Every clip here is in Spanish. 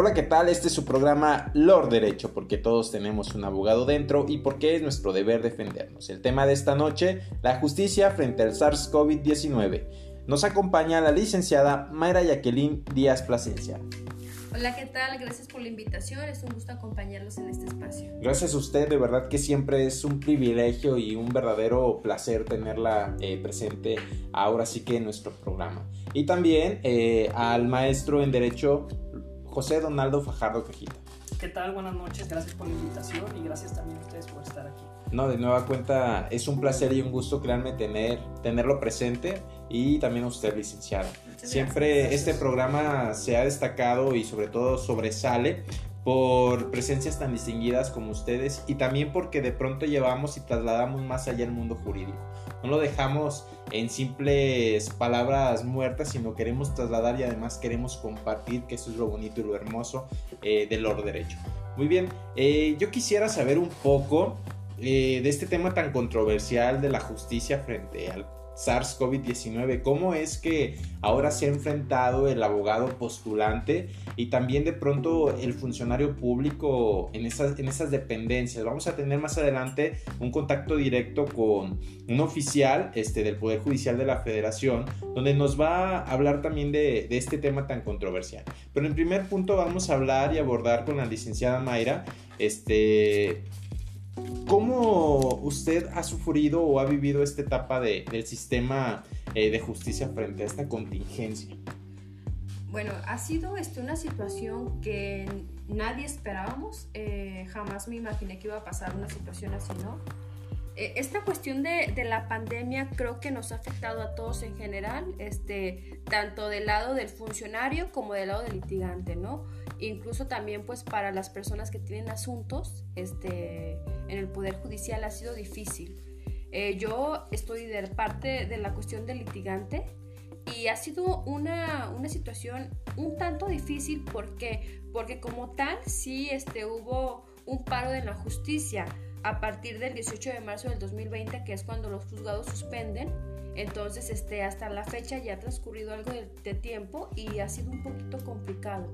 Hola, ¿qué tal? Este es su programa Lord Derecho, porque todos tenemos un abogado dentro y porque es nuestro deber defendernos. El tema de esta noche, la justicia frente al SARS-CoV-19. Nos acompaña la licenciada Mayra Jacqueline Díaz Plasencia. Hola, ¿qué tal? Gracias por la invitación. Es un gusto acompañarlos en este espacio. Gracias a usted, de verdad que siempre es un privilegio y un verdadero placer tenerla eh, presente ahora sí que en nuestro programa. Y también eh, al maestro en Derecho José Donaldo Fajardo Cajita. ¿Qué tal? Buenas noches, gracias por la invitación y gracias también a ustedes por estar aquí. No, de nueva cuenta es un placer y un gusto, créanme, tener, tenerlo presente y también a usted, licenciada. Siempre este programa se ha destacado y sobre todo sobresale por presencias tan distinguidas como ustedes y también porque de pronto llevamos y trasladamos más allá el mundo jurídico. No lo dejamos en simples palabras muertas, sino queremos trasladar y además queremos compartir, que eso es lo bonito y lo hermoso eh, del oro derecho. Muy bien, eh, yo quisiera saber un poco eh, de este tema tan controversial de la justicia frente al SARS-CoV-19, cómo es que ahora se ha enfrentado el abogado postulante y también de pronto el funcionario público en esas, en esas dependencias. Vamos a tener más adelante un contacto directo con un oficial este, del Poder Judicial de la Federación, donde nos va a hablar también de, de este tema tan controversial. Pero en primer punto vamos a hablar y abordar con la licenciada Mayra este, ¿Cómo usted ha sufrido o ha vivido esta etapa del sistema eh, de justicia frente a esta contingencia? Bueno, ha sido este, una situación que nadie esperábamos. Eh, jamás me imaginé que iba a pasar una situación así, ¿no? Eh, esta cuestión de, de, la pandemia creo que nos ha afectado a todos en general, este, tanto del lado del funcionario como del lado del litigante, ¿no? incluso también pues para las personas que tienen asuntos este, en el Poder Judicial ha sido difícil. Eh, yo estoy de parte de la cuestión del litigante y ha sido una, una situación un tanto difícil porque, porque como tal sí este, hubo un paro de la justicia a partir del 18 de marzo del 2020 que es cuando los juzgados suspenden entonces este, hasta la fecha ya ha transcurrido algo de, tiempo y ha sido un poquito complicado.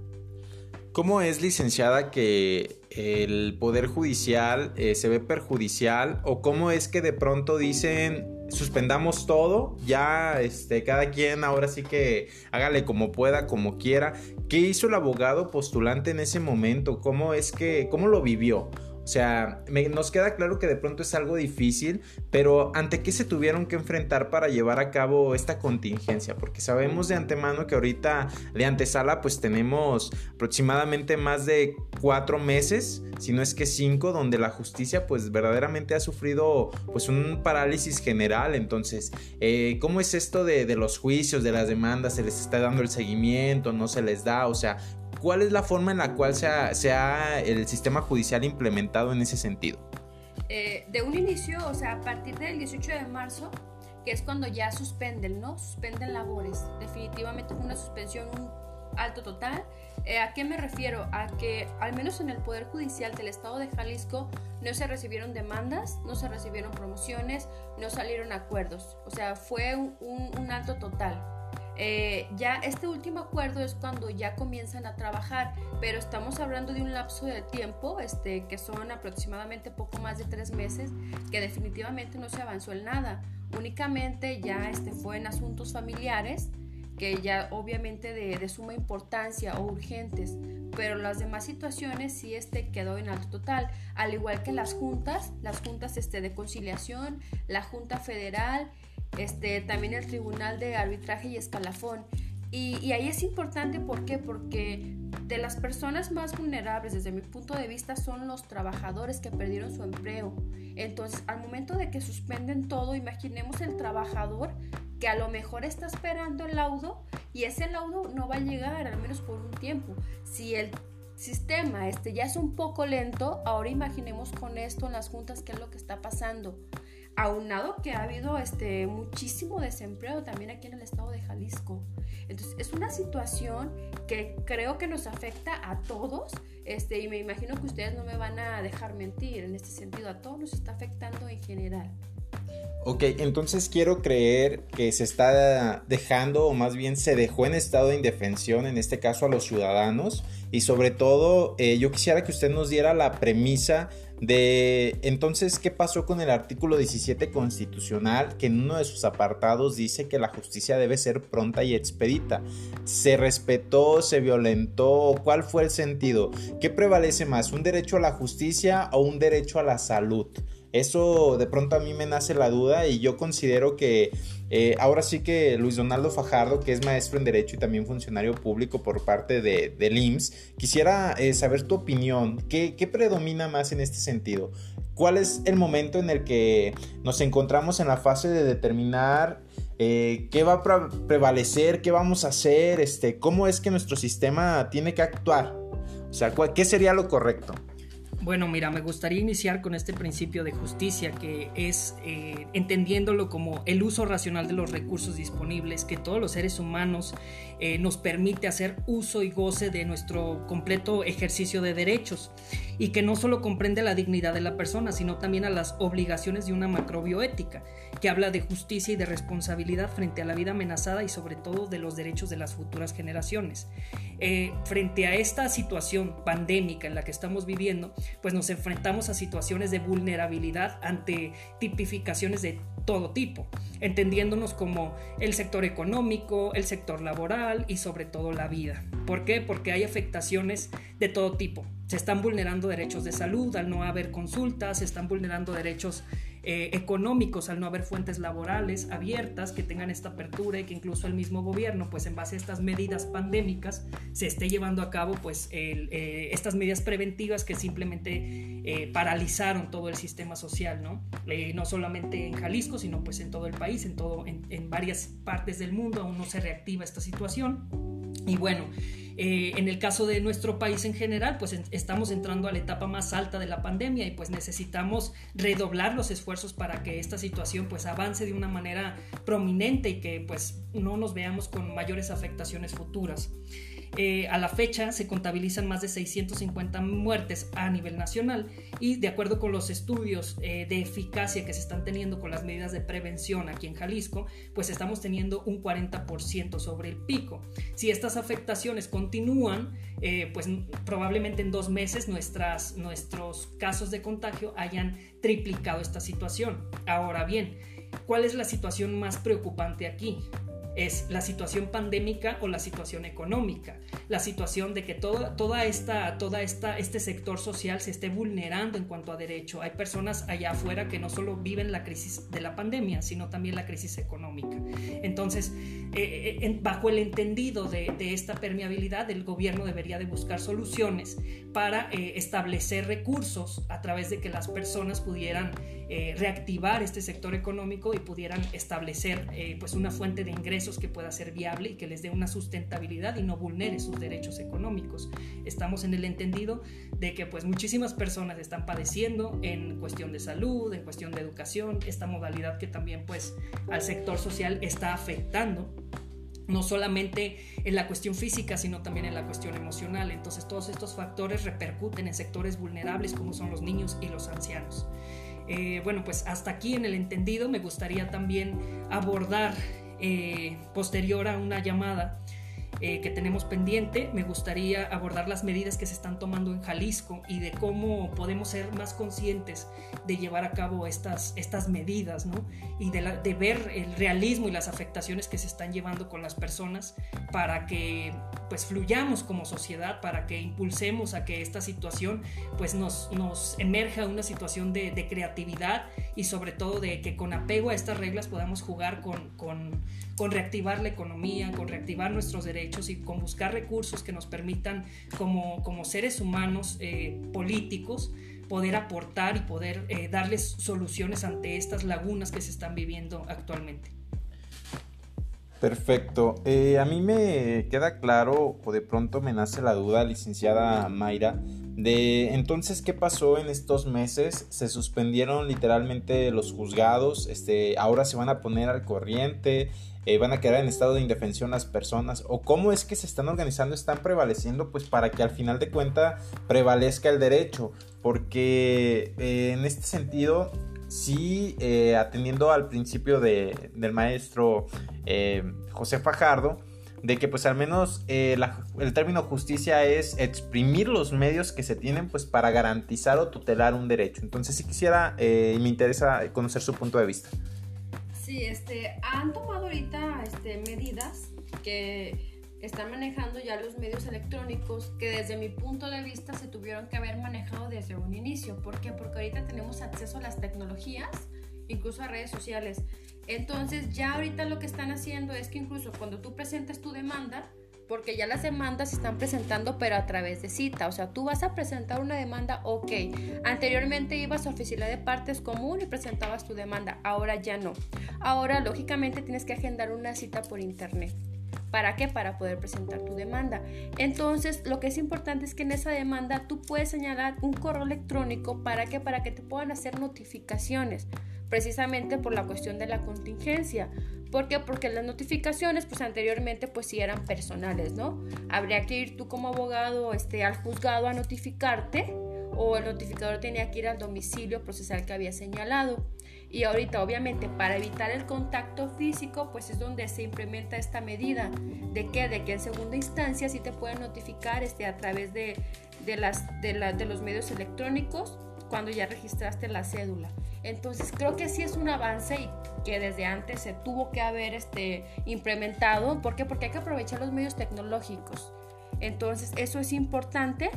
¿Cómo es, licenciada, que el Poder Judicial eh, se ve perjudicial? ¿O cómo es que de pronto dicen suspendamos todo, ya este, cada quien ahora sí que hágale como pueda, como quiera? ¿Qué hizo el abogado postulante en ese momento? ¿Cómo es que, cómo lo vivió? O sea, nos queda claro que de pronto es algo difícil, pero ¿ante qué se tuvieron que enfrentar para llevar a cabo esta contingencia? Porque sabemos de antemano que ahorita de antesala pues tenemos aproximadamente más de cuatro meses, si no es que cinco, donde la justicia pues verdaderamente ha sufrido pues un parálisis general. Entonces, eh, ¿cómo es esto de, de los juicios, de las demandas? ¿Se les está dando el seguimiento? ¿No se les da? O sea, ¿cuál es la forma en la cual se ha, el sistema judicial implementado en ese sentido? Eh, de un inicio, o sea, a partir del 18 de marzo, que es cuando ya suspenden, ¿no? Suspenden labores. Definitivamente fue una suspensión un alto total. Eh, ¿A qué me refiero? A que al menos en el Poder Judicial del Estado de Jalisco no se recibieron demandas, no se recibieron promociones, no salieron acuerdos. O sea, fue un, un alto total. Eh, ya este último acuerdo es cuando ya comienzan a trabajar, pero estamos hablando de un lapso de tiempo este, que son aproximadamente poco más de tres meses, que definitivamente no se avanzó en nada. Únicamente ya este, fue en asuntos familiares, que ya obviamente de, de, suma importancia o urgentes, pero las demás situaciones sí este quedó en alto total, al igual que las juntas, las juntas este, de conciliación, la Junta Federal, este, también el Tribunal de Arbitraje y Escalafón. Y, ahí es importante, ¿por qué? Porque de las personas más vulnerables, desde mi punto de vista, son los trabajadores que perdieron su empleo. Entonces, al momento de que suspenden todo, imaginemos el trabajador que a lo mejor está esperando el laudo y ese laudo no va a llegar, al menos por un tiempo. Si el sistema este ya es un poco lento, ahora imaginemos con esto en las juntas qué es lo que está pasando aunado que ha habido este, muchísimo desempleo también aquí en el estado de Jalisco. Entonces, es una situación que creo que nos afecta a todos este, y me imagino que ustedes no me van a dejar mentir en este sentido, a todos nos está afectando en general. Ok, entonces quiero creer que se está dejando, o más bien se dejó en estado de indefensión, en este caso a los ciudadanos, y sobre todo eh, yo quisiera que usted nos diera la premisa de entonces qué pasó con el artículo 17 constitucional que en uno de sus apartados dice que la justicia debe ser pronta y expedita. ¿Se respetó, se violentó? ¿Cuál fue el sentido? ¿Qué prevalece más, un derecho a la justicia o un derecho a la salud? Eso de pronto a mí me nace la duda y yo considero que eh, ahora sí que Luis Donaldo Fajardo, que es maestro en Derecho y también funcionario público por parte de, del IMSS, quisiera eh, saber tu opinión. ¿Qué, ¿Qué predomina más en este sentido? ¿Cuál es el momento en el que nos encontramos en la fase de determinar eh, qué va a prevalecer, qué vamos a hacer, este, cómo es que nuestro sistema tiene que actuar? O sea, ¿qué sería lo correcto? Bueno, mira, me gustaría iniciar con este principio de justicia que es eh, entendiéndolo como el uso racional de los recursos disponibles que todos los seres humanos eh, nos permite hacer uso y goce de nuestro completo ejercicio de derechos y que no solo comprende la dignidad de la persona, sino también a las obligaciones de una macrobioética que habla de justicia y de responsabilidad frente a la vida amenazada y sobre todo de los derechos de las futuras generaciones. Eh, frente a esta situación pandémica en la que estamos viviendo, pues nos enfrentamos a situaciones de vulnerabilidad ante tipificaciones de todo tipo, entendiéndonos como el sector económico, el sector laboral y sobre todo la vida. ¿Por qué? Porque hay afectaciones de todo tipo. Se están vulnerando derechos de salud al no haber consultas, se están vulnerando derechos eh, económicos al no haber fuentes laborales abiertas que tengan esta apertura y que incluso el mismo gobierno, pues en base a estas medidas pandémicas, se esté llevando a cabo pues eh, estas medidas preventivas que simplemente eh, paralizaron todo el sistema social, ¿no? no solamente en Jalisco, sino pues en todo el país, en, todo, en, en varias partes del mundo aún no se reactiva esta situación. Y bueno, eh, en el caso de nuestro país en general, pues estamos entrando a la etapa más alta de la pandemia y pues necesitamos redoblar los esfuerzos para que esta situación pues avance de una manera prominente y que pues no nos veamos con mayores afectaciones futuras. Eh, a la fecha se contabilizan más de 650 muertes a nivel nacional y de acuerdo con los estudios eh, de eficacia que se están teniendo con las medidas de prevención aquí en Jalisco, pues estamos teniendo un 40% sobre el pico. Si estas afectaciones continúan, eh, pues probablemente en dos meses nuestras, nuestros casos de contagio hayan triplicado esta situación. Ahora bien, ¿cuál es la situación más preocupante aquí? Es la situación pandémica o la situación económica, la situación de que toda, toda, esta, toda esta, este sector social se esté vulnerando en cuanto a derecho. Hay personas allá afuera que no solo viven la crisis de la pandemia, sino también la crisis económica. Entonces, eh, eh, bajo el entendido de, esta permeabilidad, el gobierno debería de buscar soluciones para eh, establecer recursos a través de que las personas pudieran reactivar este sector económico y pudieran establecer pues una fuente de ingresos que pueda ser viable y que les dé una sustentabilidad y no vulnere sus derechos económicos. Estamos en el entendido de que pues muchísimas personas están padeciendo en cuestión de salud, en cuestión de educación, esta modalidad que también pues al sector social está afectando no solamente en la cuestión física, sino también en la cuestión emocional. Entonces todos estos factores repercuten en sectores vulnerables como son los niños y los ancianos. Eh, bueno, pues hasta aquí en el entendido me gustaría también abordar eh, posterior a una llamada eh, que tenemos pendiente. Me gustaría abordar las medidas que se están tomando en Jalisco y de cómo podemos ser más conscientes de llevar a cabo estas, estas medidas, ¿no? Y de, de ver el realismo y las afectaciones que se están llevando con las personas para que pues fluyamos como sociedad, para que impulsemos a que esta situación pues nos, nos emerja una situación de, creatividad y sobre todo de que con apego a estas reglas podamos jugar con, con, con reactivar la economía, con reactivar nuestros derechos y con buscar recursos que nos permitan como, como seres humanos eh, políticos poder aportar y poder eh, darles soluciones ante estas lagunas que se están viviendo actualmente. Perfecto. Eh, a mí me queda claro o de pronto me nace la duda, licenciada Mayra, de entonces qué pasó en estos meses. Se suspendieron literalmente los juzgados, este, ahora se van a poner al corriente. Eh, van a quedar en estado de indefensión las personas o cómo es que se están organizando, están prevaleciendo pues para que al final de cuenta prevalezca el derecho porque eh, en este sentido sí, eh, atendiendo al principio de, del maestro eh, José Fajardo, de que pues al menos eh, el término justicia es exprimir los medios que se tienen pues para garantizar o tutelar un derecho. Entonces sí quisiera y me interesa conocer su punto de vista. Sí, este, han tomado ahorita este, medidas que están manejando ya los medios electrónicos que desde mi punto de vista se tuvieron que haber manejado desde un inicio. ¿Por qué? Porque ahorita tenemos acceso a las tecnologías, incluso a redes sociales. Entonces ya ahorita lo que están haciendo es que incluso cuando tú presentas tu demanda, porque ya las demandas se están presentando pero a través de cita, o sea, tú vas a presentar una demanda, ok, anteriormente ibas a oficina de partes común y presentabas tu demanda, ahora ya no. Ahora lógicamente tienes que agendar una cita por internet. ¿Para qué? Para poder presentar tu demanda. Entonces, lo que es importante es que en esa demanda tú puedes señalar un correo electrónico para que para que te puedan hacer notificaciones, precisamente por la cuestión de la contingencia. ¿Por qué? Porque las notificaciones, pues anteriormente, pues sí eran personales, ¿no? Habría que ir tú como abogado este, al juzgado a notificarte o el notificador tenía que ir al domicilio procesal que había señalado. Y ahorita, obviamente, para evitar el contacto físico, pues es donde se implementa esta medida. ¿De qué? De que en segunda instancia sí te pueden notificar este, a través de, de, las, de, la, de los medios electrónicos cuando ya registraste la cédula. Entonces creo que sí es un avance y que desde antes se tuvo que haber este, implementado. ¿Por qué? Porque hay que aprovechar los medios tecnológicos. Entonces eso es importante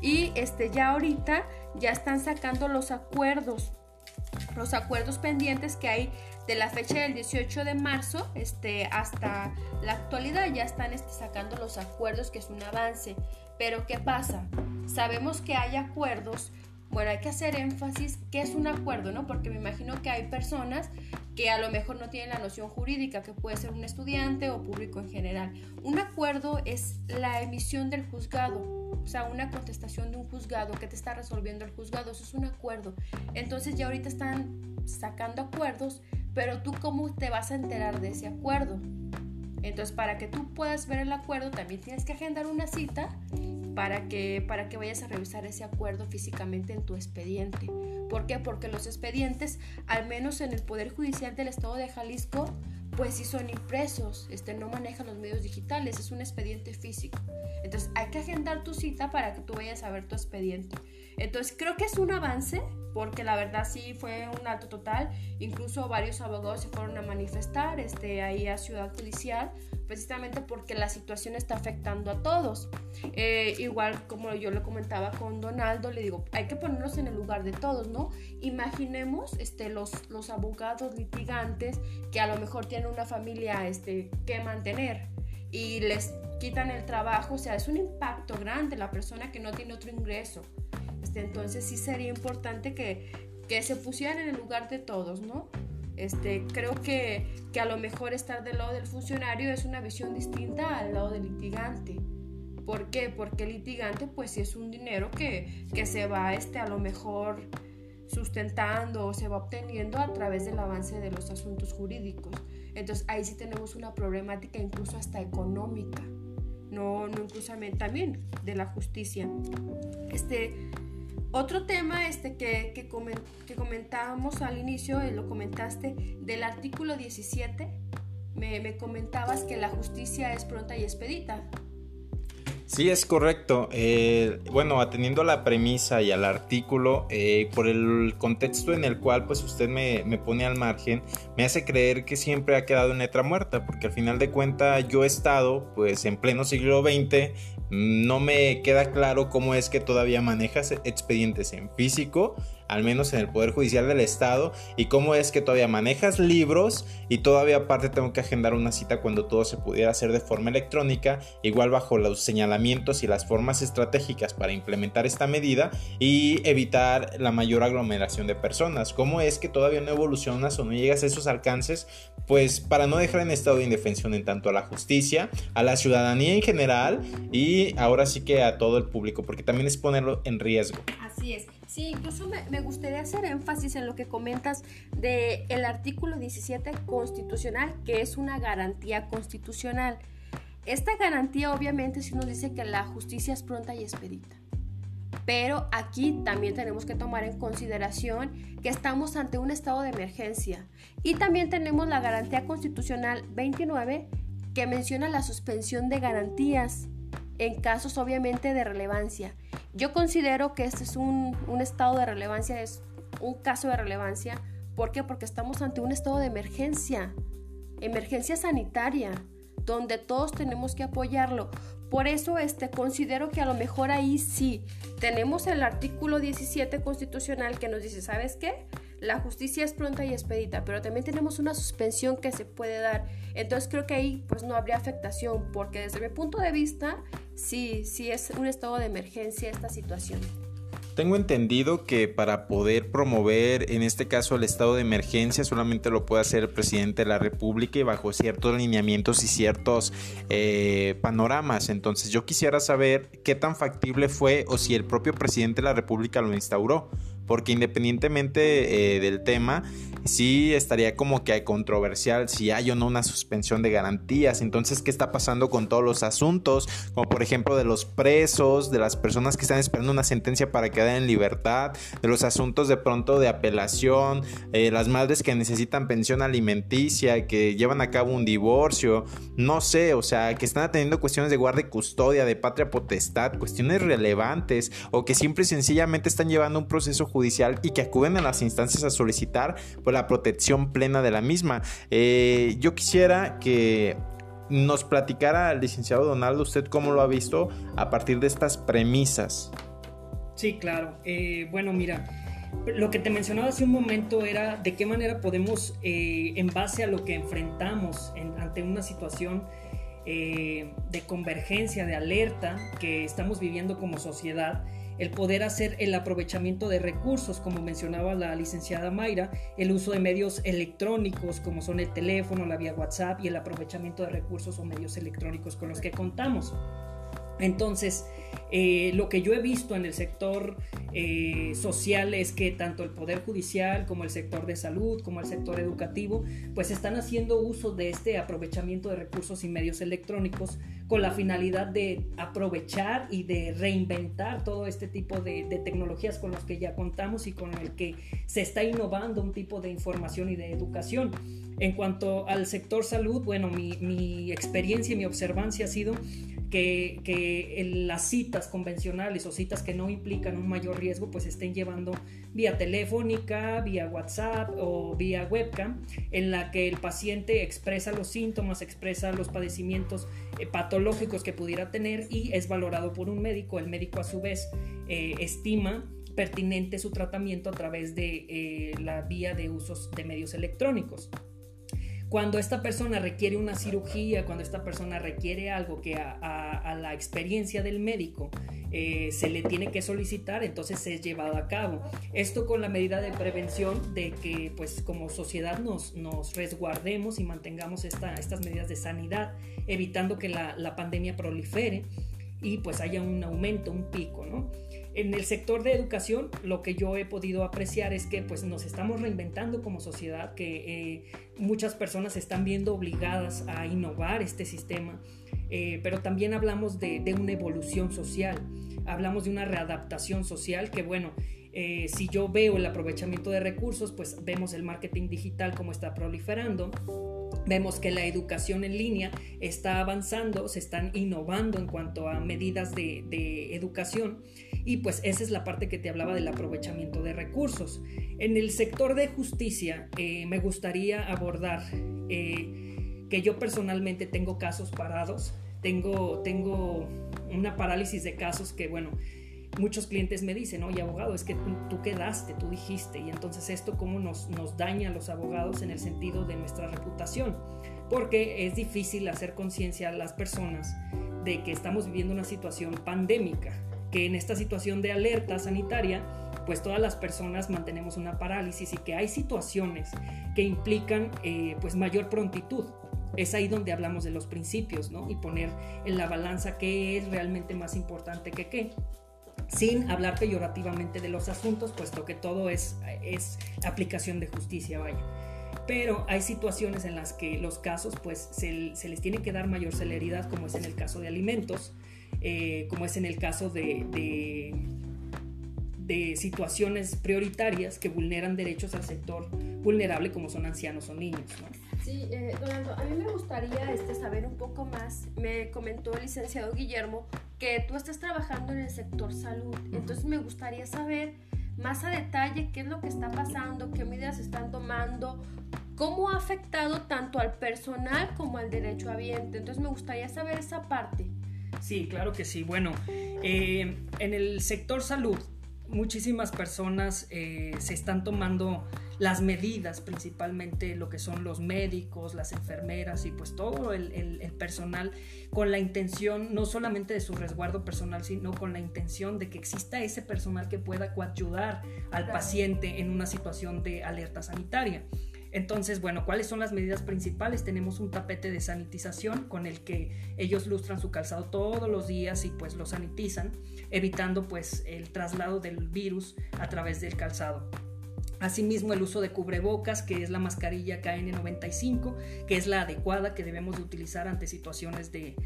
y este, ya ahorita ya están sacando los acuerdos los acuerdos pendientes que hay de la fecha del 18 de marzo este, hasta la actualidad ya están este, sacando los acuerdos, que es un avance. Pero ¿qué pasa? Sabemos que hay acuerdos, bueno, hay que hacer énfasis que es un acuerdo, ¿no? Porque me imagino que hay personas que a lo mejor no tienen la noción jurídica, que puede ser un estudiante o público en general. Un acuerdo es la emisión del juzgado o sea, una contestación de un juzgado que te está resolviendo el juzgado, eso es un acuerdo. Entonces ya ahorita están sacando acuerdos, pero tú cómo te vas a enterar de ese acuerdo. Entonces, para que tú puedas ver el acuerdo, también tienes que agendar una cita para que, para que vayas a revisar ese acuerdo físicamente en tu expediente. ¿Por qué? Porque los expedientes, al menos en el Poder Judicial del Estado de Jalisco, pues sí son impresos, este, no manejan los medios digitales, es un expediente físico. Entonces hay que agendar tu cita para que tú vayas a ver tu expediente. Entonces creo que es un avance, porque la verdad sí fue un alto total, incluso varios abogados se fueron a manifestar este, ahí a Ciudad Judicial precisamente porque la situación está afectando a todos. Eh, igual como yo lo comentaba con Donaldo, le digo, hay que ponernos en el lugar de todos, ¿no? Imaginemos este, los, los abogados litigantes que a lo mejor tienen una familia este, que mantener y les quitan el trabajo, o sea, es un impacto grande la persona que no tiene otro ingreso. Este, entonces sí sería importante que, que se pusieran en el lugar de todos, ¿no? Este, creo que, que, a lo mejor estar del lado del funcionario es una visión distinta al lado del litigante. ¿Por qué? Porque el litigante pues si es un dinero que, que se va este, a lo mejor sustentando o se va obteniendo a través del avance de los asuntos jurídicos. Entonces ahí sí tenemos una problemática incluso hasta económica, no, no incluso también de la justicia. Este, otro tema este que, que, comentábamos al inicio, y lo comentaste, del artículo 17, me, me comentabas que la justicia es pronta y expedita. Sí, es correcto. Eh, bueno, atendiendo a la premisa y al artículo, eh, por el contexto en el cual pues usted me, me, pone al margen, me hace creer que siempre ha quedado en letra muerta, porque al final de cuentas yo he estado pues en pleno siglo XX, no me queda claro cómo es que todavía manejas expedientes en físico al menos en el Poder Judicial del Estado, y cómo es que todavía manejas libros y todavía aparte tengo que agendar una cita cuando todo se pudiera hacer de forma electrónica, igual bajo los señalamientos y las formas estratégicas para implementar esta medida y evitar la mayor aglomeración de personas. ¿Cómo es que todavía no evolucionas o no llegas a esos alcances? Pues para no dejar en estado de indefensión en tanto a la justicia, a la ciudadanía en general y ahora sí que a todo el público, porque también es ponerlo en riesgo. Así es. Sí, incluso me, gustaría hacer énfasis en lo que comentas del el artículo 17 constitucional, que es una garantía constitucional. Esta garantía obviamente si nos dice que la justicia es pronta y expedita. Pero aquí también tenemos que tomar en consideración que estamos ante un estado de emergencia y también tenemos la garantía constitucional 29 que menciona la suspensión de garantías en casos obviamente de relevancia. Yo considero que este es un, un estado de relevancia, es un caso de relevancia. ¿Por qué? Porque estamos ante un estado de emergencia, emergencia sanitaria, donde todos tenemos que apoyarlo. Por eso este, considero que a lo mejor ahí sí tenemos el artículo 17 constitucional que nos dice, ¿sabes qué? La justicia es pronta y expedita, pero también tenemos una suspensión que se puede dar. Entonces creo que ahí pues no habría afectación, porque desde mi punto de vista sí, sí es un estado de emergencia esta situación. Tengo entendido que para poder promover, en este caso, el estado de emergencia, solamente lo puede hacer el presidente de la República y bajo ciertos lineamientos y ciertos eh, panoramas. Entonces yo quisiera saber qué tan factible fue o si el propio presidente de la República lo instauró porque independientemente eh, del tema, sí estaría como que controversial si hay o no una suspensión de garantías. Entonces, ¿qué está pasando con todos los asuntos? Como por ejemplo de los presos, de las personas que están esperando una sentencia para quedar en libertad, de los asuntos de pronto de apelación, eh, las madres que necesitan pensión alimenticia, que llevan a cabo un divorcio, no sé, o sea, que están atendiendo cuestiones de guardia y custodia, de patria potestad, cuestiones relevantes, o que simple y sencillamente están llevando un proceso judicial y que acuden a las instancias a solicitar pues, la protección plena de la misma. Eh, yo quisiera que nos platicara el licenciado Donaldo, usted cómo lo ha visto a partir de estas premisas. Sí, claro. Eh, bueno, mira, lo que te mencionaba hace un momento era de qué manera podemos, eh, en base a lo que enfrentamos ante una situación de convergencia, de alerta que estamos viviendo como sociedad, el poder hacer el aprovechamiento de recursos, como mencionaba la licenciada Mayra, el uso de medios electrónicos como son el teléfono, la vía WhatsApp y el aprovechamiento de recursos o medios electrónicos con los que contamos. Entonces, eh, lo que yo he visto en el sector eh, social es que tanto el Poder Judicial como el sector de salud, como el sector educativo, pues están haciendo uso de este aprovechamiento de recursos y medios electrónicos con la finalidad de aprovechar y de reinventar todo este tipo de, tecnologías con las que ya contamos y con el que se está innovando un tipo de información y de educación. En cuanto al sector salud, bueno, mi, mi experiencia y mi observancia ha sido que, que las citas convencionales o citas que no implican un mayor riesgo, pues estén llevando vía telefónica, vía WhatsApp o vía webcam, en la que el paciente expresa los síntomas, expresa los padecimientos eh, patológicos que pudiera tener y es valorado por un médico. El médico a su vez eh, estima pertinente su tratamiento a través de eh, la vía de usos de medios electrónicos. Cuando esta persona requiere una cirugía, cuando esta persona requiere algo que a, la experiencia del médico eh, se le tiene que solicitar, entonces es llevado a cabo. Esto con la medida de prevención de que pues como sociedad nos, nos resguardemos y mantengamos estas medidas de sanidad, evitando que la, la pandemia prolifere y pues haya un aumento, un pico, ¿no? En el sector de educación, lo que yo he podido apreciar es que pues nos estamos reinventando como sociedad, que eh, muchas personas están viendo obligadas a innovar este sistema, eh, pero también hablamos de, una evolución social, hablamos de una readaptación social que bueno, eh, si yo veo el aprovechamiento de recursos, pues vemos el marketing digital como está proliferando Vemos que la educación en línea está avanzando, se están innovando en cuanto a medidas de, educación y pues esa es la parte que te hablaba del aprovechamiento de recursos. En el sector de justicia eh, me gustaría abordar eh, que yo personalmente tengo casos parados, tengo, tengo una parálisis de casos que bueno, muchos clientes me dicen, oye abogado, es que tú, quedaste, tú dijiste, y entonces esto cómo nos, nos daña a los abogados en el sentido de nuestra reputación, porque es difícil hacer conciencia a las personas de que estamos viviendo una situación pandémica, que en esta situación de alerta sanitaria, pues todas las personas mantenemos una parálisis y que hay situaciones que implican eh, pues mayor prontitud. Es ahí donde hablamos de los principios, ¿no? Y poner en la balanza qué es realmente más importante que qué sin hablar peyorativamente de los asuntos, puesto que todo es, aplicación de justicia, vaya. Pero hay situaciones en las que los casos pues se, les tiene que dar mayor celeridad, como es en el caso de alimentos, eh, como es en el caso de, de situaciones prioritarias que vulneran derechos al sector vulnerable como son ancianos o niños. Sí, eh, a mí me gustaría este, saber un poco más. Me comentó el licenciado Guillermo que tú estás trabajando en el sector salud. Entonces me gustaría saber más a detalle qué es lo que está pasando, qué medidas están tomando, cómo ha afectado tanto al personal como al derecho habiente. Entonces me gustaría saber esa parte. Sí, claro que sí. Bueno, eh, en el sector salud muchísimas personas eh, se están tomando las medidas, principalmente lo que son los médicos, las enfermeras y pues todo el, personal, con la intención no solamente de su resguardo personal, sino con la intención de que exista ese personal que pueda coayudar al paciente en una situación de alerta sanitaria. Entonces, bueno, ¿cuáles son las medidas principales? Tenemos un tapete de sanitización con el que ellos lustran su calzado todos los días y pues lo sanitizan, evitando pues el traslado del virus a través del calzado. Asimismo, el uso de cubrebocas, que es la mascarilla KN95, que es la adecuada que debemos de utilizar ante situaciones de,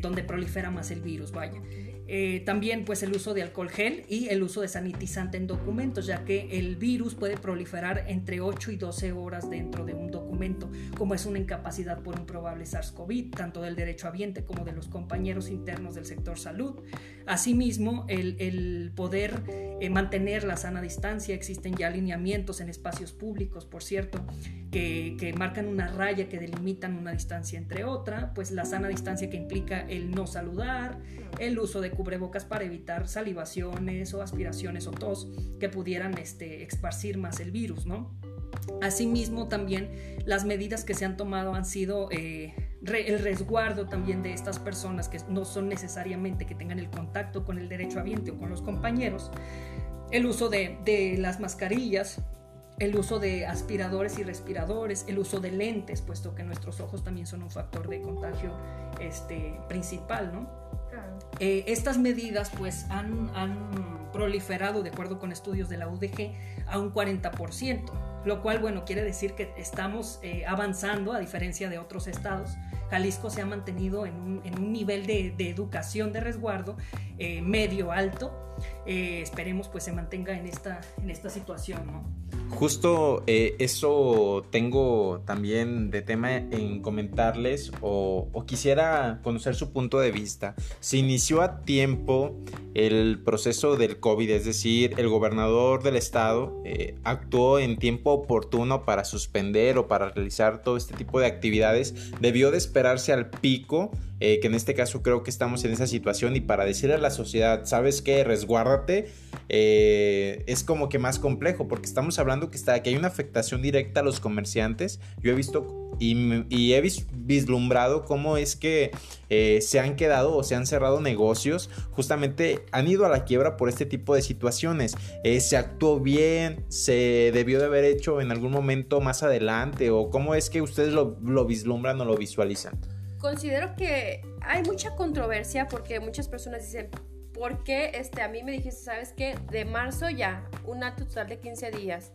donde prolifera más el virus, vaya. Eh, también pues el uso de alcohol gel y el uso de sanitizante en documentos, ya que el virus puede proliferar entre 8 y 12 horas dentro de un documento, como es una incapacidad por un probable SARS-CoV, tanto del derecho habiente como de los compañeros internos del sector salud. Asimismo, el, poder eh, mantener la sana distancia, existen ya alineamientos en espacios públicos, por cierto, que, que marcan una raya que delimitan una distancia entre otra, pues la sana distancia que implica el no saludar, el uso de cubrebocas para evitar salivaciones o aspiraciones o tos que pudieran este, esparcir más el virus, ¿no? Asimismo, también las medidas que se han tomado han sido eh, el resguardo también de estas personas que no son necesariamente que tengan el contacto con el derecho habiente o con los compañeros, el uso de, de las mascarillas, el uso de aspiradores y respiradores, el uso de lentes, puesto que nuestros ojos también son un factor de contagio este, principal, ¿no? Eh, estas medidas pues han, han, proliferado, de acuerdo con estudios de la UDG, a un 40%, lo cual, bueno, quiere decir que estamos eh, avanzando a diferencia de otros estados. Jalisco se ha mantenido en un, en un nivel de, de, educación de resguardo eh, medio alto. esperemos pues se mantenga en esta, en esta situación, ¿no? Justo eh, eso tengo también de tema en comentarles o, quisiera conocer su punto de vista. Se inició a tiempo el proceso del COVID, es decir, el gobernador del estado eh, actuó en tiempo oportuno para suspender o para realizar todo este tipo de actividades. Debió de esperarse al pico eh, que en este caso creo que estamos en esa situación y para decirle a la sociedad, ¿sabes qué? Resguárdate, eh, es como que más complejo porque estamos hablando que, está, que hay una afectación directa a los comerciantes. Yo he visto y, he vislumbrado cómo es que eh, se han quedado o se han cerrado negocios, justamente han ido a la quiebra por este tipo de situaciones. se actuó bien, se debió de haber hecho en algún momento más adelante o cómo es que ustedes lo, lo vislumbran o lo visualizan considero que hay mucha controversia porque muchas personas dicen, ¿por qué este, a mí me dijiste, sabes qué? De marzo ya, un acto total de 15 días.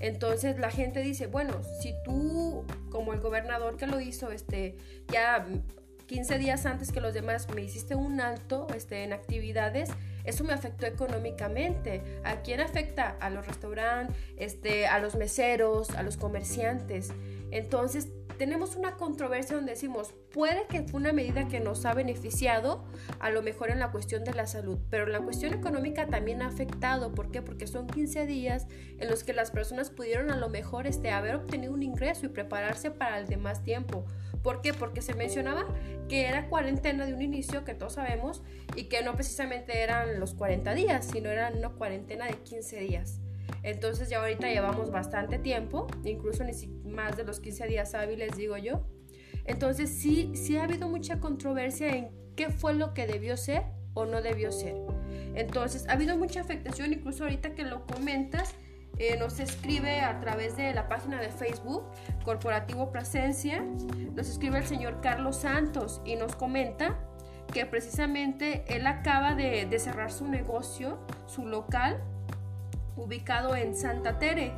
Entonces la gente dice, bueno, si tú, como el gobernador que lo hizo, este, ya 15 días antes que los demás me hiciste un alto este, en actividades, eso me afectó económicamente. ¿A quién afecta? A los restaurantes, este, a los meseros, a los comerciantes. Entonces tenemos una controversia donde decimos, puede que fue una medida que nos ha beneficiado, a lo mejor en la cuestión de la salud, pero la cuestión económica también ha afectado. ¿Por qué? Porque son 15 días en los que las personas pudieron a lo mejor este, haber obtenido un ingreso y prepararse para el demás tiempo. ¿Por qué? Porque se mencionaba que era cuarentena de un inicio, que todos sabemos, y que no precisamente eran los 40 días, sino eran una cuarentena de 15 días. Entonces ya ahorita llevamos bastante tiempo, incluso ni más de los 15 días hábiles, digo yo. Entonces sí, sí ha habido mucha controversia en qué fue lo que debió ser o no debió ser. Entonces ha habido mucha afectación, incluso ahorita que lo comentas, eh, nos escribe a través de la página de Facebook Corporativo Presencia, nos escribe el señor Carlos Santos y nos comenta que precisamente él acaba de cerrar su negocio, su local, ubicado en Santa Tere,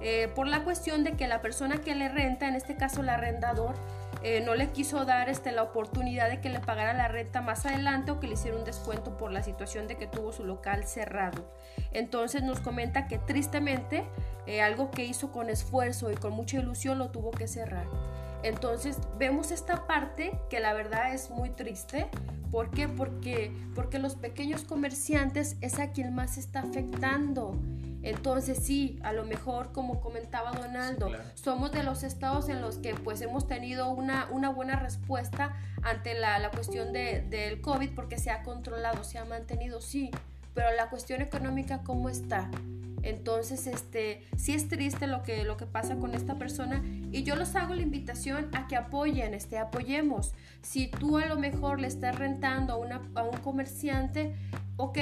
eh, por la cuestión de que la persona que le renta, en este caso el arrendador, eh, no le quiso dar este, la oportunidad de que le pagara la renta más adelante o que le hiciera un descuento por la situación de que tuvo su local cerrado. Entonces nos comenta que tristemente eh, algo que hizo con esfuerzo y con mucha ilusión lo tuvo que cerrar. Entonces vemos esta parte que la verdad es muy triste. ¿Por qué? Porque, porque los pequeños comerciantes es a quien más está afectando. Entonces sí, a lo mejor como comentaba Donaldo, somos de los estados en los que pues hemos tenido una, una buena respuesta ante la, la cuestión de, del COVID porque se ha controlado, se ha mantenido, sí, pero la cuestión económica cómo está. Entonces, este, sí es triste lo que, lo que pasa con esta persona y yo les hago la invitación a que apoyen, este, apoyemos. Si tú a lo mejor le estás rentando a, una, a un comerciante, ok,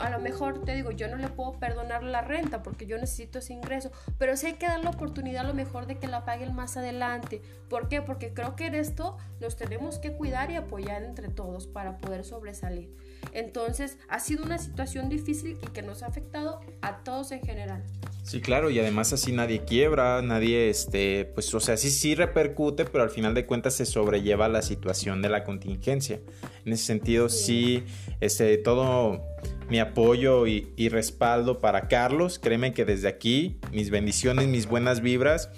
a lo mejor te digo, yo no le puedo perdonar la renta porque yo necesito ese ingreso, pero sí hay que dar la oportunidad a lo mejor de que la paguen más adelante. ¿Por qué? Porque creo que en esto nos tenemos que cuidar y apoyar entre todos para poder sobresalir. Entonces, ha sido una situación difícil y que nos ha afectado a todos en general. Sí, claro, y además así nadie quiebra, nadie, este, pues, o sea, sí, sí repercute, pero al final de cuentas se sobrelleva la situación de la contingencia. En ese sentido, sí, este, todo mi apoyo y, respaldo para Carlos. Créeme que desde aquí, mis bendiciones, mis buenas vibras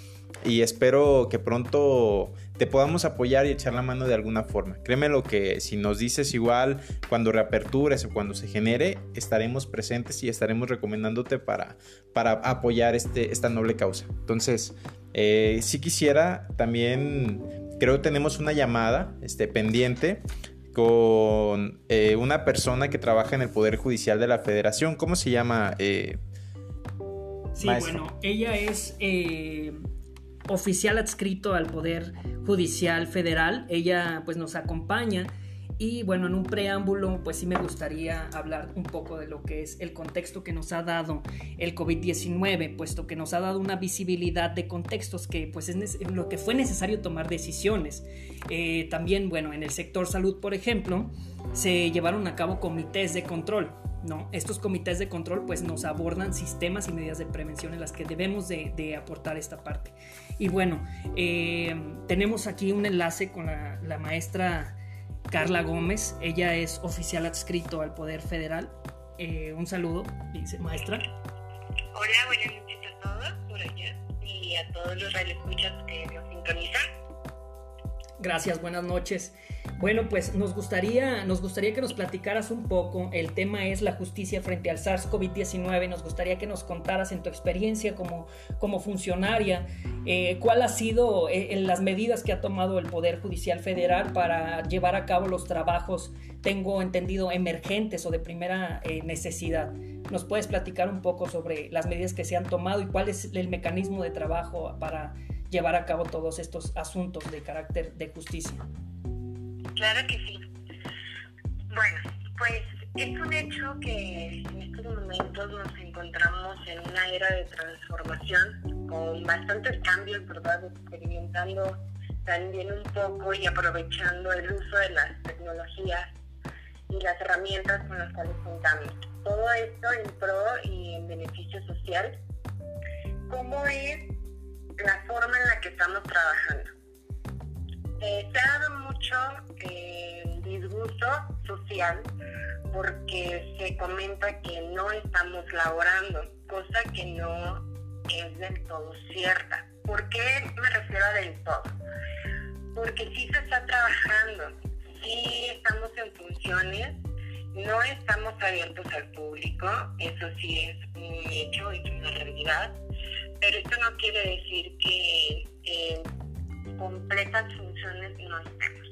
y espero que pronto te podamos apoyar y echar la mano de alguna forma. Créeme lo que si nos dices igual cuando reapertures o cuando se genere, estaremos presentes y estaremos recomendándote para, para apoyar este, esta noble causa. Entonces, eh, si quisiera, también creo que tenemos una llamada este, pendiente con eh, una persona que trabaja en el Poder Judicial de la Federación. ¿Cómo se llama? Eh, sí, bueno, ella es eh, oficial adscrito al Poder Judicial Federal. Ella pues nos acompaña y bueno, en un preámbulo, pues sí me gustaría hablar un poco de lo que es el contexto que nos ha dado el COVID-19, puesto que nos ha dado una visibilidad de contextos que pues es lo que fue necesario tomar decisiones. Eh, también, bueno, en el sector salud, por ejemplo, se llevaron a cabo comités de control. ¿no? Estos comités de control pues nos abordan sistemas y medidas de prevención en las que debemos de, aportar esta parte. Y bueno, eh, tenemos aquí un enlace con la, la maestra Carla Gómez. Ella es oficial adscrito al Poder Federal. Eh, un saludo, dice maestra. Hola, buenas noches a todos por allá y a todos los radioescuchas que nos sintonizan. Gracias, buenas noches. Bueno, pues nos gustaría, nos gustaría que nos platicaras un poco. El tema es la justicia frente al SARS-CoV-19. Nos gustaría que nos contaras en tu experiencia como, como funcionaria, eh, cuál ha sido eh, las medidas que ha tomado el Poder Judicial Federal para llevar a cabo los trabajos, tengo entendido, emergentes o de primera eh, necesidad. ¿Nos puedes platicar un poco sobre las medidas que se han tomado y cuál es el mecanismo de trabajo para llevar a cabo todos estos asuntos de carácter de justicia? Claro que sí. Bueno, pues es un hecho que en estos momentos nos encontramos en una era de transformación con bastantes cambios, ¿verdad? Experimentando también un poco y aprovechando el uso de las tecnologías y las herramientas con las cuales contamos. Todo esto en pro y en beneficio social. ¿Cómo es la forma en la que estamos trabajando? Eh, se ha dado mucho eh, disgusto social porque se comenta que no estamos laborando, cosa que no es del todo cierta. ¿Por qué me refiero a del todo? Porque sí se está trabajando, sí estamos en funciones, no estamos abiertos al público, eso sí es un hecho, es una realidad, pero esto no quiere decir que eh, completas funciones no estemos.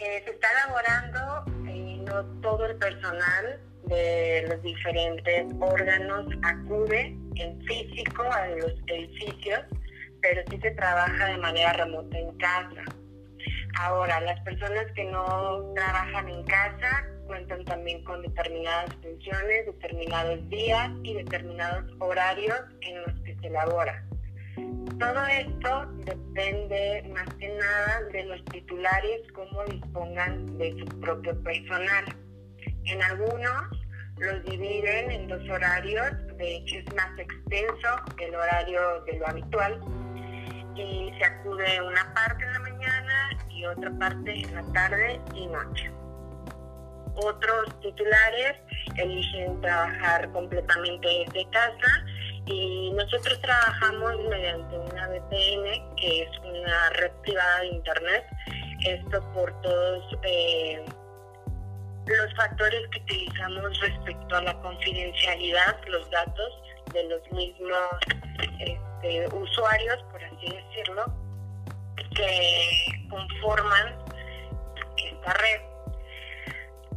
Eh, se está elaborando, eh, no todo el personal de los diferentes órganos acude en físico a los edificios, pero sí se trabaja de manera remota en casa. Ahora, las personas que no trabajan en casa cuentan también con determinadas funciones, determinados días y determinados horarios en los que se elabora. Todo esto depende más que nada de los titulares, cómo dispongan de su propio personal. En algunos los dividen en dos horarios, de hecho es más extenso que el horario de lo habitual, y se acude una parte en la y otra parte en la tarde y noche. Otros titulares eligen trabajar completamente desde casa y nosotros trabajamos mediante una VPN, que es una red privada de Internet. Esto por todos eh, los factores que utilizamos respecto a la confidencialidad, los datos de los mismos este, usuarios, por así decirlo, que conforman esta red.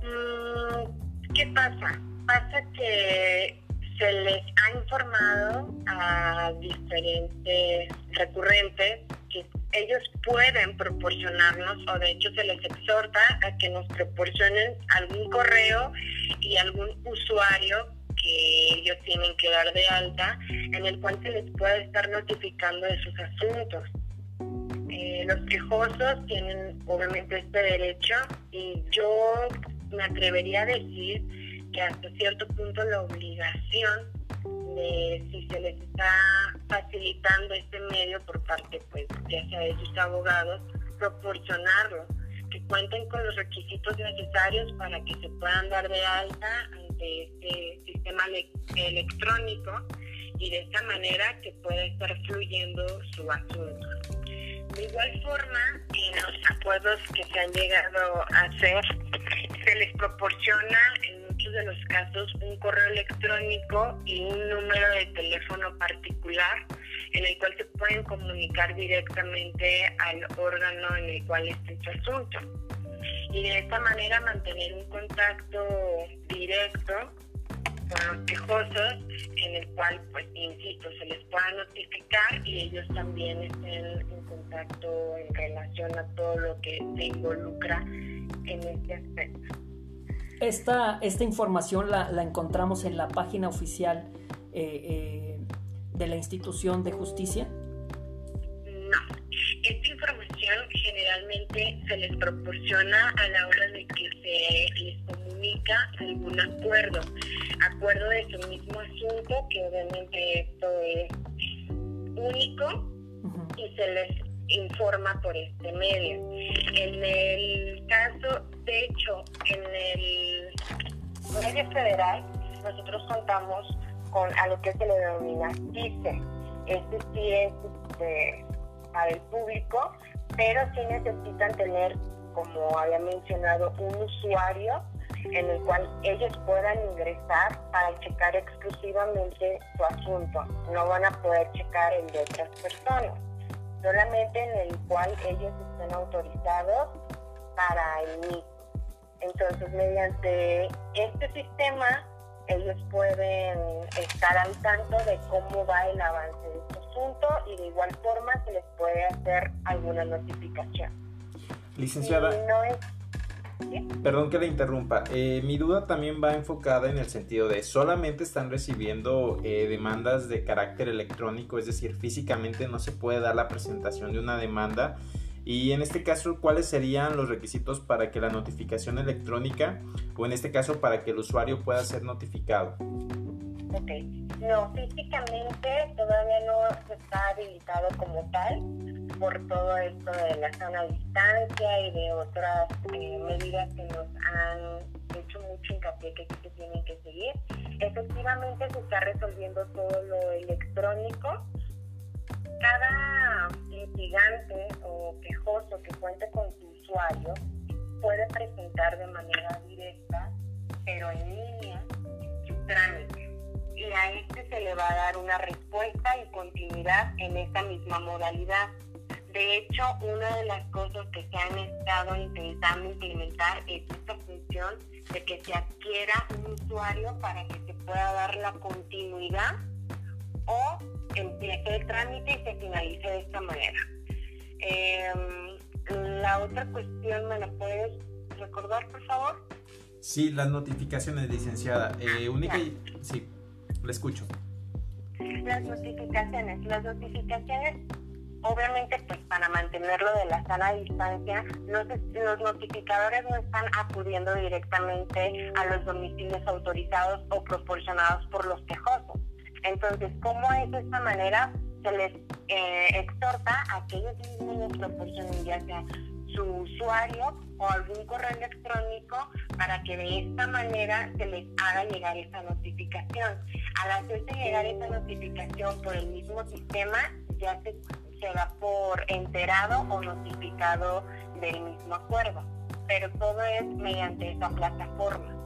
Mm, ¿Qué pasa? Pasa que se les ha informado a diferentes recurrentes que ellos pueden proporcionarnos o de hecho se les exhorta a que nos proporcionen algún correo y algún usuario que ellos tienen que dar de alta en el cual se les puede estar notificando de sus asuntos. Eh, los quejosos tienen obviamente este derecho y yo me atrevería a decir que hasta cierto punto la obligación de si se les está facilitando este medio por parte, pues, ya de sus abogados, proporcionarlo, que cuenten con los requisitos necesarios para que se puedan dar de alta ante este sistema electrónico y de esta manera que pueda estar fluyendo su asunto. De igual forma, en los acuerdos que se han llegado a hacer, se les proporciona en muchos de los casos un correo electrónico y un número de teléfono particular en el cual se pueden comunicar directamente al órgano en el cual está su asunto. Y de esta manera mantener un contacto directo con los quejosos en el cual, pues, insisto, se les pueda notificar y ellos también estén en contacto en relación a todo lo que se involucra en este aspecto. Esta, esta información la, la encontramos en la página oficial eh, eh, de la institución de justicia. No, esta información generalmente se les proporciona a la hora de que se les comunica algún acuerdo, acuerdo de su mismo asunto, que obviamente esto es único y se les informa por este medio. En el caso, de hecho, en el medio federal, nosotros contamos con a lo que se le denomina CICE. Este sí es este, para el público, pero sí necesitan tener, como había mencionado, un usuario en el cual ellos puedan ingresar para checar exclusivamente su asunto. No van a poder checar el de otras personas solamente en el cual ellos estén autorizados para el mismo. Entonces, mediante este sistema, ellos pueden estar al tanto de cómo va el avance de su asunto y de igual forma se les puede hacer alguna notificación. Licenciada. no es Perdón que le interrumpa. Eh, mi duda también va enfocada en el sentido de solamente están recibiendo eh, demandas de carácter electrónico, es decir, físicamente no se puede dar la presentación de una demanda. Y en este caso, ¿cuáles serían los requisitos para que la notificación electrónica o en este caso para que el usuario pueda ser notificado? Ok, no, físicamente todavía no está habilitado como tal por todo esto de la sana distancia y de otras eh, medidas que nos han hecho mucho hincapié que se tienen que seguir. Efectivamente se está resolviendo todo lo electrónico. Cada litigante o quejoso que cuente con su usuario puede presentar de manera directa, pero en línea, su trámite y a este se le va a dar una respuesta y continuidad en esta misma modalidad. De hecho, una de las cosas que se han estado intentando implementar es esta función de que se adquiera un usuario para que se pueda dar la continuidad o empiece el trámite y se finalice de esta manera. Em, la otra cuestión, ¿me la puedes recordar, por favor? Sí, las notificaciones, licenciada. Eh, única y... Sí, la escucho. Las notificaciones. Las notificaciones obviamente pues para mantenerlo de la sana distancia, los, notificadores no están acudiendo directamente a los domicilios autorizados o proporcionados por los quejosos. Entonces, ¿cómo es de esta manera? Se les eh, exhorta a que ellos mismos proporcionen ya sea su usuario o algún correo electrónico para que de esta manera se les haga llegar esa notificación. Al hacerse llegar esa notificación por el mismo sistema, ya se, se da por enterado o notificado del mismo acuerdo, pero todo es mediante esa plataforma.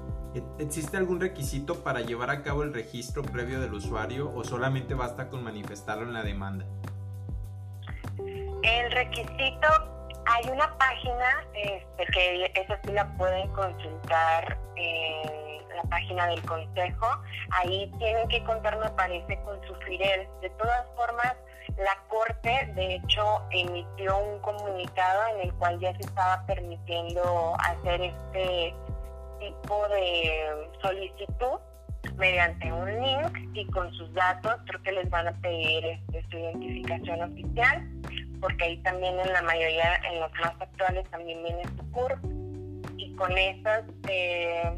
¿Existe algún requisito para llevar a cabo el registro previo del usuario o solamente basta con manifestarlo en la demanda? El requisito, hay una página este, que esa sí la pueden consultar en la página del consejo. Ahí tienen que contar, me parece, con su FIREL. De todas formas, la Corte, de hecho, emitió un comunicado en el cual ya se estaba permitiendo hacer este tipo de solicitud mediante un link y con sus datos creo que les van a pedir este, su identificación oficial porque ahí también en la mayoría, en los más actuales también viene su CURP y con esas, eh,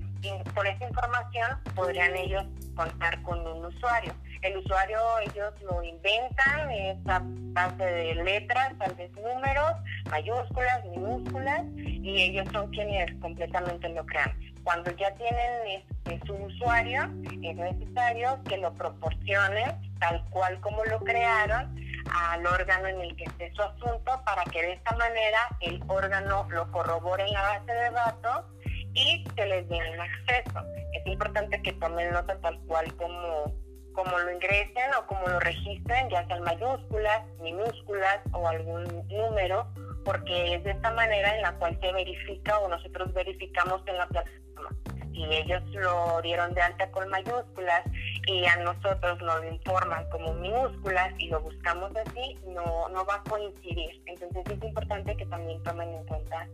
por esa información podrían ellos contar con un usuario. El usuario ellos lo inventan, esa base de letras, tal vez números, mayúsculas, minúsculas, y ellos son quienes completamente lo crean. Cuando ya tienen este, su usuario, es necesario que lo proporcionen tal cual como lo crearon al órgano en el que esté su asunto para que de esta manera el órgano lo corrobore en la base de datos y se les dé el acceso. Es importante que tomen nota tal cual como, como lo ingresen o como lo registren, ya sean mayúsculas, minúsculas o algún número, porque es de esta manera en la cual se verifica o nosotros verificamos en la plataforma. Si ellos lo dieron de alta con mayúsculas y a nosotros nos informan como minúsculas y lo buscamos así, no, no va a coincidir. Entonces es importante que también tomen en cuenta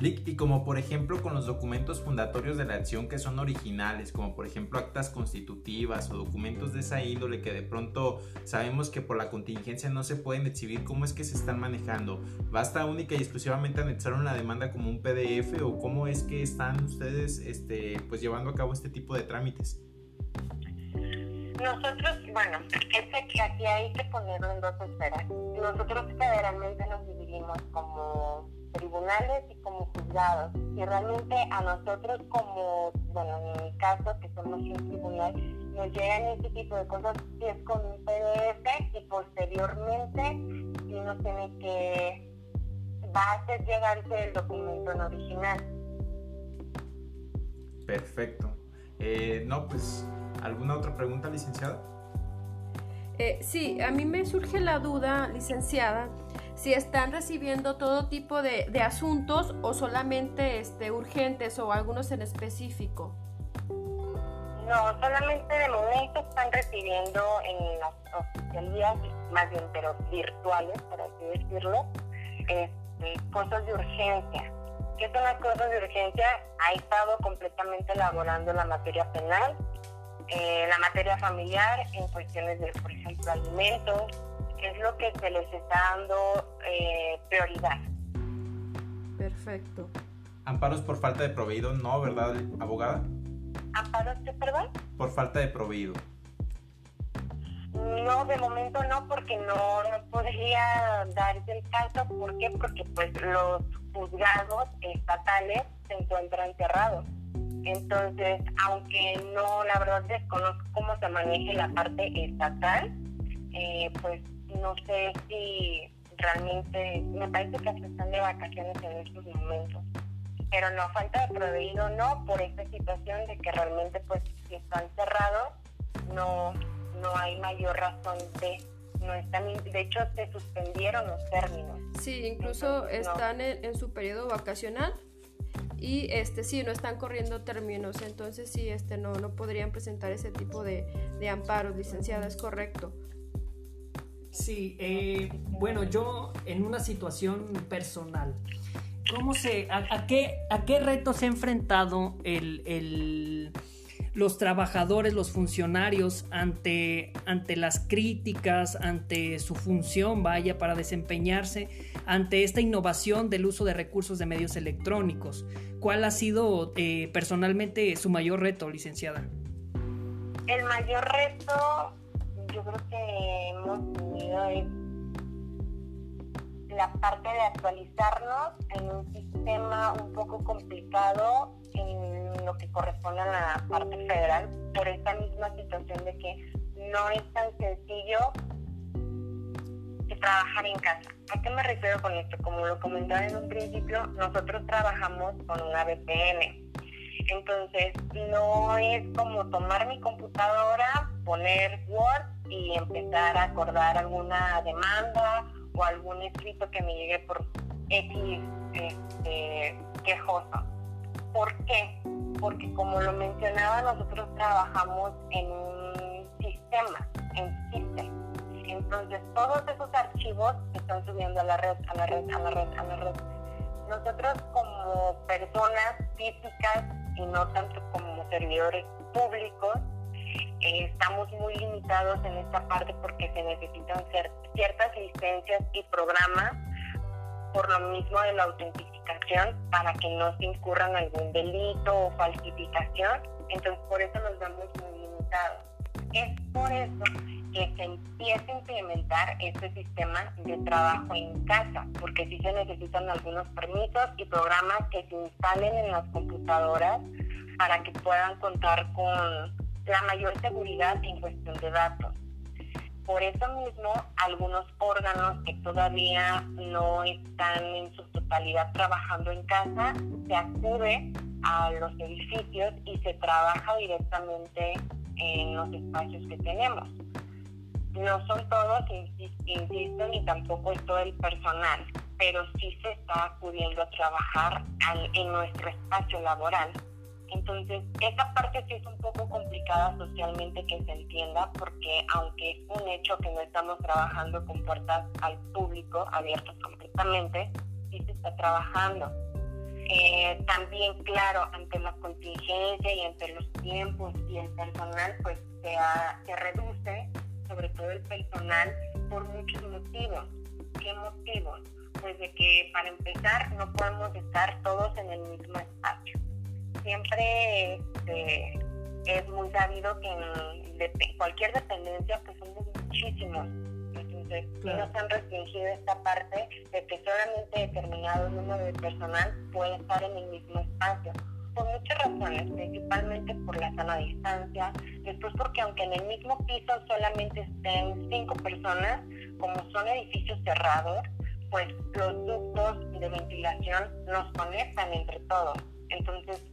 y como por ejemplo con los documentos fundatorios de la acción que son originales, como por ejemplo actas constitutivas o documentos de esa índole que de pronto sabemos que por la contingencia no se pueden exhibir, ¿cómo es que se están manejando? ¿Basta única y exclusivamente anexar una demanda como un PDF o cómo es que están ustedes este, pues llevando a cabo este tipo de trámites? Nosotros, bueno, es que aquí hay que ponerlo en dos esferas. Nosotros federalmente nos dividimos como tribunales y como juzgados. Y realmente a nosotros como, bueno, en mi caso, que somos un tribunal, nos llegan este tipo de cosas si es con un PDF y posteriormente si nos tiene que, va a hacer llegarse el documento en original. Perfecto. Eh, no, pues, ¿alguna otra pregunta, licenciada? Eh, sí, a mí me surge la duda, licenciada, si están recibiendo todo tipo de, asuntos o solamente este, urgentes o algunos en específico. No, solamente de momento están recibiendo en las oficialías, más bien, pero virtuales, por así decirlo, este, cosas de urgencia. ¿Qué son las cosas de urgencia? Ha estado completamente elaborando la materia penal, eh, la materia familiar en cuestiones de, por ejemplo, alimentos, es lo que se les está dando eh, prioridad. Perfecto. Amparos por falta de proveído, no, ¿verdad, abogada? ¿Amparos qué, perdón? Por falta de proveído. No, de momento no, porque no, no podría darse el caso. ¿Por qué? Porque pues los juzgados estatales se encuentran cerrados. Entonces, aunque no, la verdad desconozco cómo se maneje la parte estatal, eh, pues no sé si realmente, me parece que se están de vacaciones en estos momentos. Pero no, falta de proveído no, por esta situación de que realmente pues si están cerrados, no, no hay mayor razón de no están, de hecho se suspendieron los términos. Sí, incluso están en, su periodo vacacional y este sí no están corriendo términos, entonces sí este no no podrían presentar ese tipo de, de amparos, licenciada, es correcto. Sí, eh, bueno, yo en una situación personal, ¿cómo se, a, qué, a qué retos se ha enfrentado los trabajadores, los funcionarios ante, ante las críticas, ante su función, vaya, para desempeñarse, ante esta innovación del uso de recursos de medios electrónicos? ¿Cuál ha sido eh, personalmente su mayor reto, licenciada? El mayor reto yo creo que hemos tenido la parte de actualizarnos en un sistema un poco complicado en lo que corresponde a la parte federal por esta misma situación de que no es tan sencillo trabajar en casa. ¿A qué me refiero con esto? Como lo comentaba en un principio, nosotros trabajamos con una VPN. Entonces, no es como tomar mi computadora, poner Word y empezar a acordar alguna demanda o algún escrito que me llegue por X este, quejoso. ¿Por qué? Porque como lo mencionaba, nosotros trabajamos en un sistema, en sistema. Entonces, todos esos archivos están subiendo a la red, a la red, a la red, a la red. Nosotros como personas físicas y no tanto como servidores públicos, eh, estamos muy limitados en esta parte porque se necesitan ciertas licencias y programas por lo mismo de la autentificación para que no se incurran algún delito o falsificación. Entonces por eso nos vemos muy limitados. Es por eso que se empiece a implementar este sistema de trabajo en casa, porque sí se necesitan algunos permisos y programas que se instalen en las computadoras para que puedan contar con la mayor seguridad en cuestión de datos. Por eso mismo, algunos órganos que todavía no están en su totalidad trabajando en casa, se acude a los edificios y se trabaja directamente en los espacios que tenemos. No son todos, insisto, ni tampoco es todo el personal, pero sí se está acudiendo a trabajar en nuestro espacio laboral. Entonces, esa parte sí es un poco complicada socialmente que se entienda, porque aunque es un hecho que no estamos trabajando con puertas al público abiertas completamente, sí se está trabajando. Eh, también, claro, ante la contingencia y ante los tiempos y el personal, pues se, se reduce, sobre todo el personal, por muchos motivos. ¿Qué motivos? Pues de que para empezar no podemos estar todos en el mismo espacio siempre este, es muy sabido que en cualquier dependencia pues somos muchísimos. Entonces, nos han restringido esta parte de que solamente determinado número de personal puede estar en el mismo espacio por muchas razones, principalmente por la sana distancia, después porque aunque en el mismo piso solamente estén cinco personas, como son edificios cerrados, pues los ductos de ventilación nos conectan entre todos. Entonces,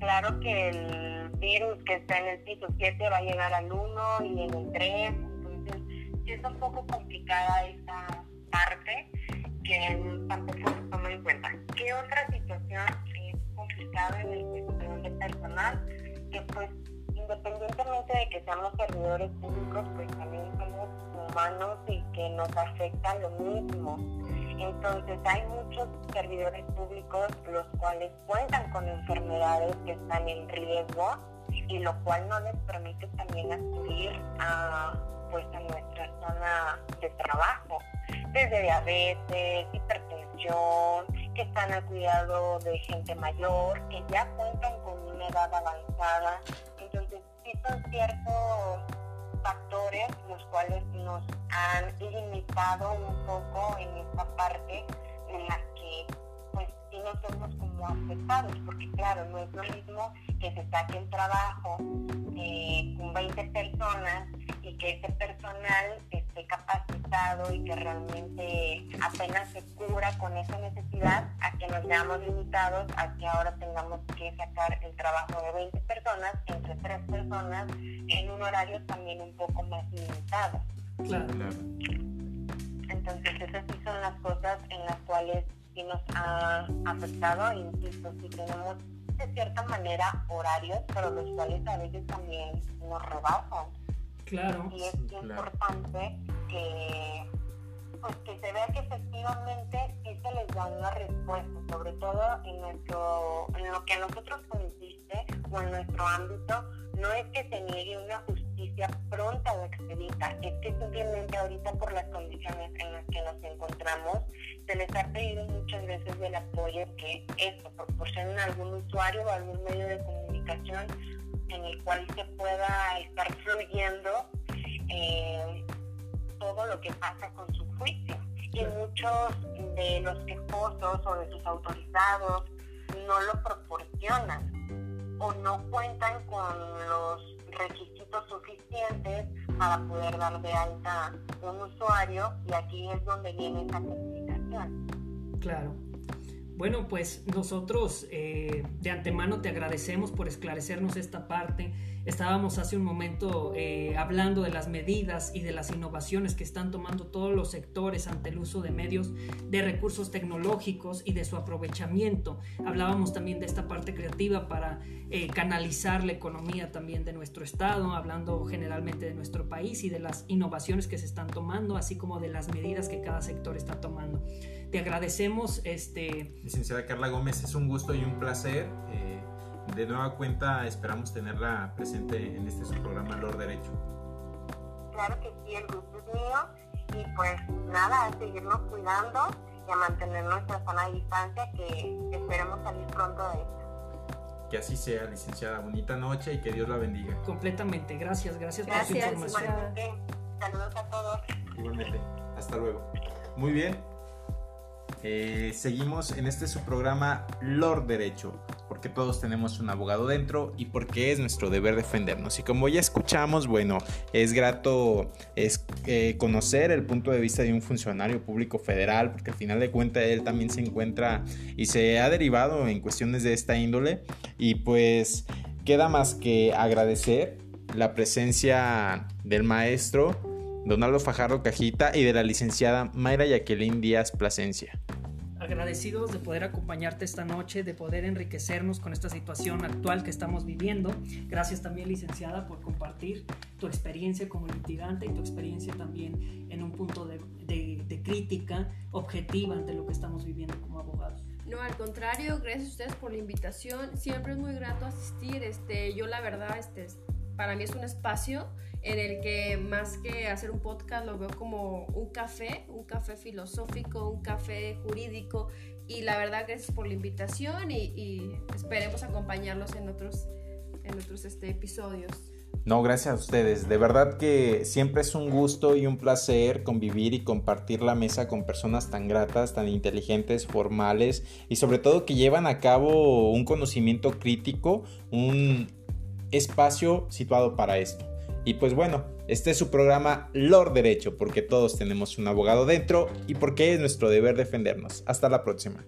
claro que el virus que está en el piso 7 va a llegar al 1 y en el 3, entonces sí es un poco complicada esa parte que tampoco se toma en cuenta. ¿Qué otra situación es complicada en el cuestión de personal? Que pues independientemente de que seamos servidores públicos, pues también somos humanos y que nos afecta lo mismo entonces hay muchos servidores públicos los cuales cuentan con enfermedades que están en riesgo y lo cual no les permite también acudir a, pues, a nuestra zona de trabajo, desde diabetes, hipertensión, que están al cuidado de gente mayor, que ya cuentan con una edad avanzada. Entonces sí son ciertos factores los cuales nos han limitado un poco en esta parte en la que nos vemos como afectados, porque claro, no es lo mismo que se saque el trabajo eh, con 20 personas y que ese personal esté capacitado y que realmente apenas se cubra con esa necesidad a que nos veamos limitados a que ahora tengamos que sacar el trabajo de 20 personas entre tres personas en un horario también un poco más limitado. Claro. Entonces esas sí son las cosas en las cuales sí nos ha afectado, insisto, si tenemos de cierta manera horarios, pero los cuales a veces también nos rebasan. Claro. Y es importante que pues que se vea que efectivamente sí se les da una respuesta, sobre todo en nuestro, en lo que a nosotros consiste o en nuestro ámbito, no es que se niegue una justicia pronta o expedita, es que simplemente ahorita por las condiciones en las que nos encontramos, se les ha pedido muchas veces el apoyo que esto proporcionen algún usuario o algún medio de comunicación en el cual se pueda estar fluyendo eh, todo lo que pasa con su juicio. y muchos de los quejosos o de sus autorizados no lo proporcionan o no cuentan con los requisitos suficientes para poder dar de alta un usuario y aquí es donde viene esa Claro. Bueno, pues nosotros eh, de antemano te agradecemos por esclarecernos esta parte. Estábamos hace un momento eh, hablando de las medidas y de las innovaciones que están tomando todos los sectores ante el uso de medios de recursos tecnológicos y de su aprovechamiento. Hablábamos también de esta parte creativa para eh, canalizar la economía también de nuestro estado, hablando generalmente de nuestro país y de las innovaciones que se están tomando, así como de las medidas que cada sector está tomando. Te agradecemos. Este... Licenciada Carla Gómez, es un gusto y un placer. Eh, de nueva cuenta esperamos tenerla presente en este su programa Lord Derecho. Claro que sí, el gusto es mío. Y pues nada, a seguirnos cuidando y a mantener nuestra sana distancia que esperemos salir pronto de esto. Que así sea, licenciada. Bonita noche y que Dios la bendiga. Completamente. Gracias, gracias, por su información. Saludos a todos. Igualmente. Hasta luego. Muy bien. Eh, seguimos en este su programa Lord Derecho, porque todos tenemos un abogado dentro y porque es nuestro deber defendernos. Y como ya escuchamos, bueno, es grato es, eh, conocer el punto de vista de un funcionario público federal, porque al final de cuentas él también se encuentra y se ha derivado en cuestiones de esta índole. Y pues queda más que agradecer la presencia del maestro Donaldo Fajardo Cajita y de la licenciada Mayra Jacqueline Díaz Plasencia. Agradecidos de poder acompañarte esta noche, de poder enriquecernos con esta situación actual que estamos viviendo. Gracias también, licenciada, por compartir tu experiencia como litigante y tu experiencia también en un punto de, crítica objetiva ante lo que estamos viviendo como abogados. No, al contrario, gracias a ustedes por la invitación. Siempre es muy grato asistir. Este, yo la verdad, este, para mí es un espacio en el que más que hacer un podcast lo veo como un café, un café filosófico, un café jurídico y la verdad gracias por la invitación y, esperemos acompañarlos en otros, en otros este, episodios. No, gracias a ustedes. De verdad que siempre es un gusto y un placer convivir y compartir la mesa con personas tan gratas, tan inteligentes, formales y sobre todo que llevan a cabo un conocimiento crítico, un espacio situado para esto. Y pues bueno, este es su programa Lord Derecho, porque todos tenemos un abogado dentro y porque es nuestro deber defendernos. Hasta la próxima.